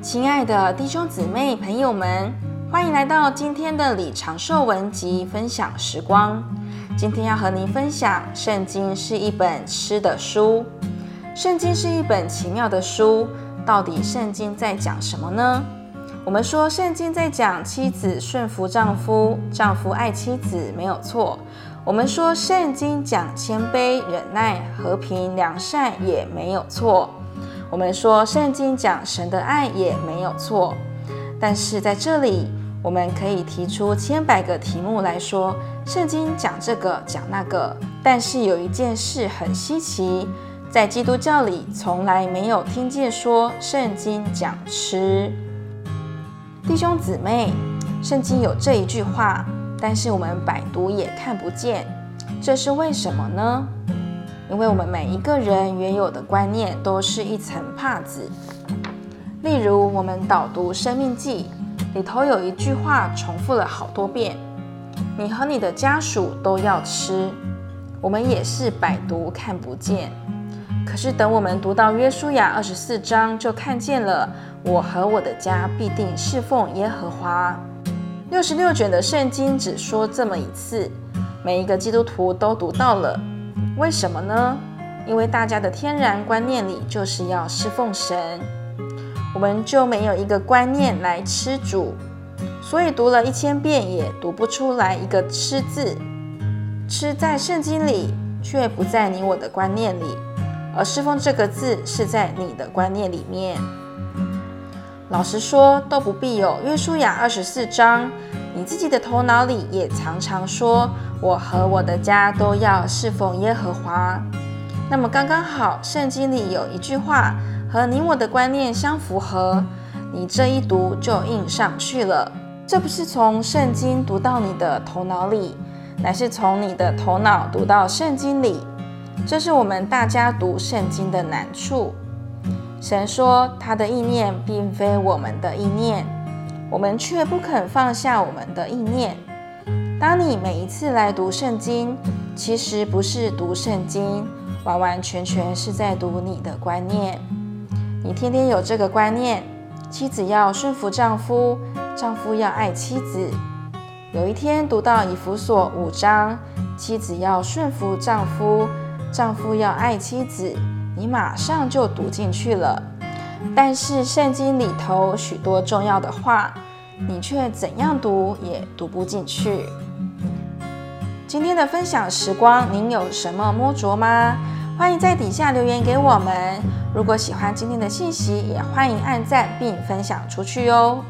亲爱的弟兄姊妹、朋友们，欢迎来到今天的李长寿文集分享时光。今天要和您分享，圣经是一本吃的书。圣经是一本奇妙的书，到底圣经在讲什么呢？我们说圣经在讲妻子顺服丈夫，丈夫爱妻子，没有错。我们说圣经讲谦卑、忍耐、和平、良善，也没有错。我们说圣经讲神的爱，也没有错。但是在这里，我们可以提出千百个题目来说，圣经讲这个讲那个，但是有一件事很稀奇，在基督教里从来没有听见说圣经讲吃。弟兄姊妹，圣经有这一句话，但是我们百读也看不见，这是为什么呢？因为我们每一个人原有的观念都是一层帕子。例如，我们导读《生命记》。里头有一句话重复了好多遍：“你和你的家属都要吃。”我们也是百读看不见。可是等我们读到约书亚二十四章，就看见了：“我和我的家必定侍奉耶和华。”六十六卷的圣经只说这么一次，每一个基督徒都读到了。为什么呢？因为大家的天然观念里就是要侍奉神。我们就没有一个观念来吃主，所以读了一千遍也读不出来一个“吃”字。吃在圣经里，却不在你我的观念里，而侍奉这个字是在你的观念里面。老实说，都不必有约书亚二十四章，你自己的头脑里也常常说：“我和我的家都要侍奉耶和华。”那么刚刚好，圣经里有一句话。和你我的观念相符合，你这一读就印上去了。这不是从圣经读到你的头脑里，乃是从你的头脑读到圣经里。这是我们大家读圣经的难处。神说他的意念并非我们的意念，我们却不肯放下我们的意念。当你每一次来读圣经，其实不是读圣经，完完全全是在读你的观念。你天天有这个观念，妻子要顺服丈夫，丈夫要爱妻子。有一天读到以弗所五章，妻子要顺服丈夫，丈夫要爱妻子，你马上就读进去了。但是圣经里头许多重要的话，你却怎样读也读不进去。今天的分享时光，您有什么摸着吗？欢迎在底下留言给我们。如果喜欢今天的信息，也欢迎按赞并分享出去哟。